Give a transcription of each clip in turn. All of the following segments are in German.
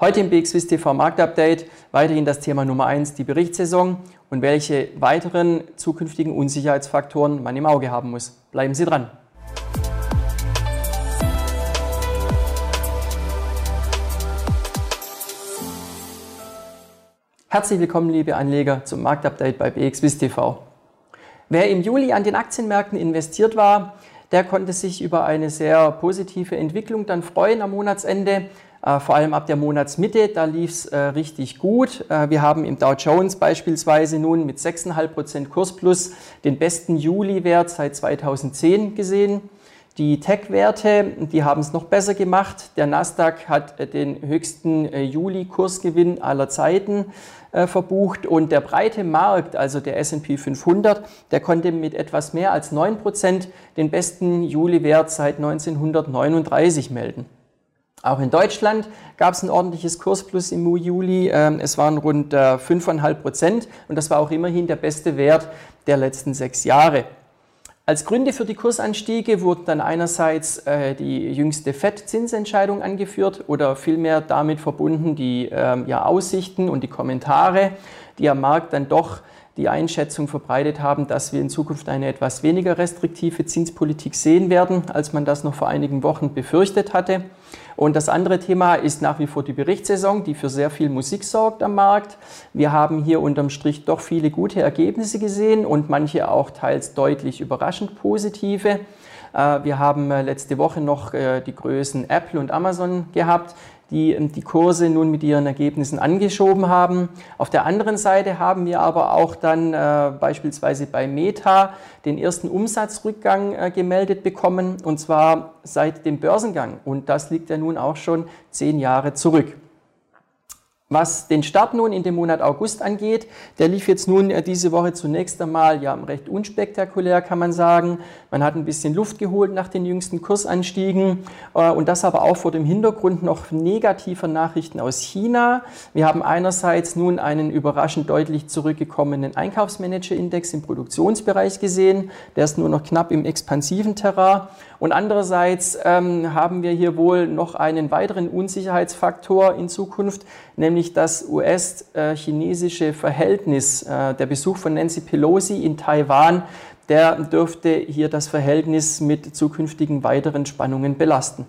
Heute im BXWIS TV Marktupdate weiterhin das Thema Nummer 1, die Berichtssaison und welche weiteren zukünftigen Unsicherheitsfaktoren man im Auge haben muss. Bleiben Sie dran. Herzlich willkommen, liebe Anleger, zum Marktupdate bei BXWIS TV. Wer im Juli an den Aktienmärkten investiert war, der konnte sich über eine sehr positive Entwicklung dann freuen am Monatsende. Äh, vor allem ab der Monatsmitte, da lief es äh, richtig gut. Äh, wir haben im Dow Jones beispielsweise nun mit 6,5% Kursplus den besten Juli-Wert seit 2010 gesehen. Die Tech-Werte, die haben es noch besser gemacht. Der Nasdaq hat den höchsten Juli-Kursgewinn aller Zeiten verbucht und der breite Markt, also der S&P 500, der konnte mit etwas mehr als 9% den besten Juli-Wert seit 1939 melden. Auch in Deutschland gab es ein ordentliches Kursplus im Juli. Ähm, es waren rund 5,5 äh, Prozent und das war auch immerhin der beste Wert der letzten sechs Jahre. Als Gründe für die Kursanstiege wurden dann einerseits äh, die jüngste FED-Zinsentscheidung angeführt oder vielmehr damit verbunden die ähm, ja, Aussichten und die Kommentare, die am Markt dann doch die Einschätzung verbreitet haben, dass wir in Zukunft eine etwas weniger restriktive Zinspolitik sehen werden, als man das noch vor einigen Wochen befürchtet hatte. Und das andere Thema ist nach wie vor die Berichtssaison, die für sehr viel Musik sorgt am Markt. Wir haben hier unterm Strich doch viele gute Ergebnisse gesehen und manche auch teils deutlich überraschend positive. Äh, wir haben äh, letzte Woche noch äh, die Größen Apple und Amazon gehabt, die ähm, die Kurse nun mit ihren Ergebnissen angeschoben haben. Auf der anderen Seite haben wir aber auch dann äh, beispielsweise bei Meta den ersten Umsatzrückgang äh, gemeldet bekommen, und zwar seit dem Börsengang. Und das liegt ja nun auch schon zehn Jahre zurück. Was den Start nun in dem Monat August angeht, der lief jetzt nun äh, diese Woche zunächst einmal ja recht unspektakulär, kann man sagen. Man hat ein bisschen Luft geholt nach den jüngsten Kursanstiegen äh, und das aber auch vor dem Hintergrund noch negativer Nachrichten aus China. Wir haben einerseits nun einen überraschend deutlich zurückgekommenen Einkaufsmanager-Index im Produktionsbereich gesehen. Der ist nur noch knapp im expansiven Terrain. Und andererseits ähm, haben wir hier wohl noch einen weiteren Unsicherheitsfaktor in Zukunft, nämlich das US-chinesische Verhältnis. Äh, der Besuch von Nancy Pelosi in Taiwan, der dürfte hier das Verhältnis mit zukünftigen weiteren Spannungen belasten.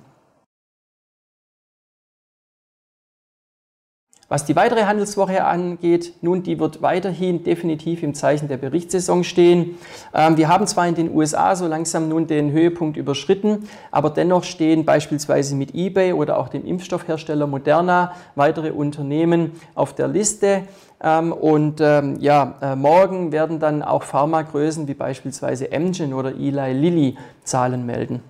Was die weitere Handelswoche angeht, nun, die wird weiterhin definitiv im Zeichen der Berichtssaison stehen. Ähm, wir haben zwar in den USA so langsam nun den Höhepunkt überschritten, aber dennoch stehen beispielsweise mit eBay oder auch dem Impfstoffhersteller Moderna weitere Unternehmen auf der Liste. Ähm, und ähm, ja, äh, morgen werden dann auch Pharmagrößen wie beispielsweise Amgen oder Eli Lilly Zahlen melden.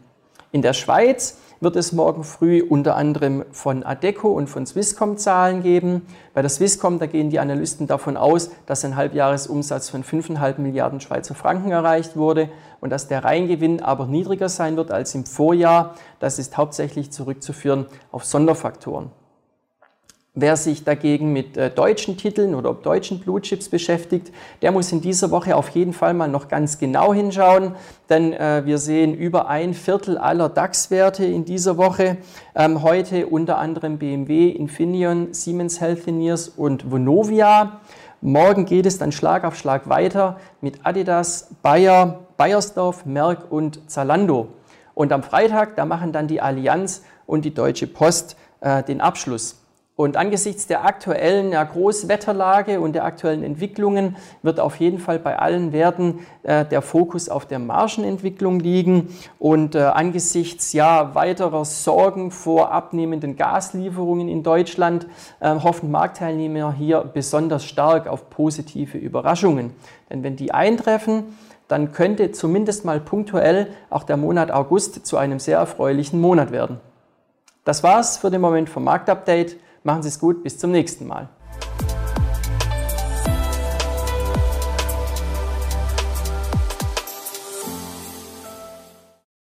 In der Schweiz wird es morgen früh unter anderem von Adeco und von Swisscom Zahlen geben. Bei der Swisscom, da gehen die Analysten davon aus, dass ein Halbjahresumsatz von 5,5 Milliarden Schweizer Franken erreicht wurde und dass der Reingewinn aber niedriger sein wird als im Vorjahr. Das ist hauptsächlich zurückzuführen auf Sonderfaktoren. Wer sich dagegen mit äh, deutschen Titeln oder deutschen Blue Chips beschäftigt, der muss in dieser Woche auf jeden Fall mal noch ganz genau hinschauen, denn äh, wir sehen über ein Viertel aller DAX-Werte in dieser Woche. Ähm, heute unter anderem BMW, Infineon, Siemens Healthineers und Vonovia. Morgen geht es dann Schlag auf Schlag weiter mit Adidas, Bayer, Bayersdorf, Merck und Zalando. Und am Freitag, da machen dann die Allianz und die Deutsche Post äh, den Abschluss. Und angesichts der aktuellen ja, Großwetterlage und der aktuellen Entwicklungen wird auf jeden Fall bei allen Werten äh, der Fokus auf der Margenentwicklung liegen. Und äh, angesichts ja, weiterer Sorgen vor abnehmenden Gaslieferungen in Deutschland äh, hoffen Marktteilnehmer hier besonders stark auf positive Überraschungen. Denn wenn die eintreffen, dann könnte zumindest mal punktuell auch der Monat August zu einem sehr erfreulichen Monat werden. Das war's für den Moment vom Marktupdate. Machen Sie es gut, bis zum nächsten Mal.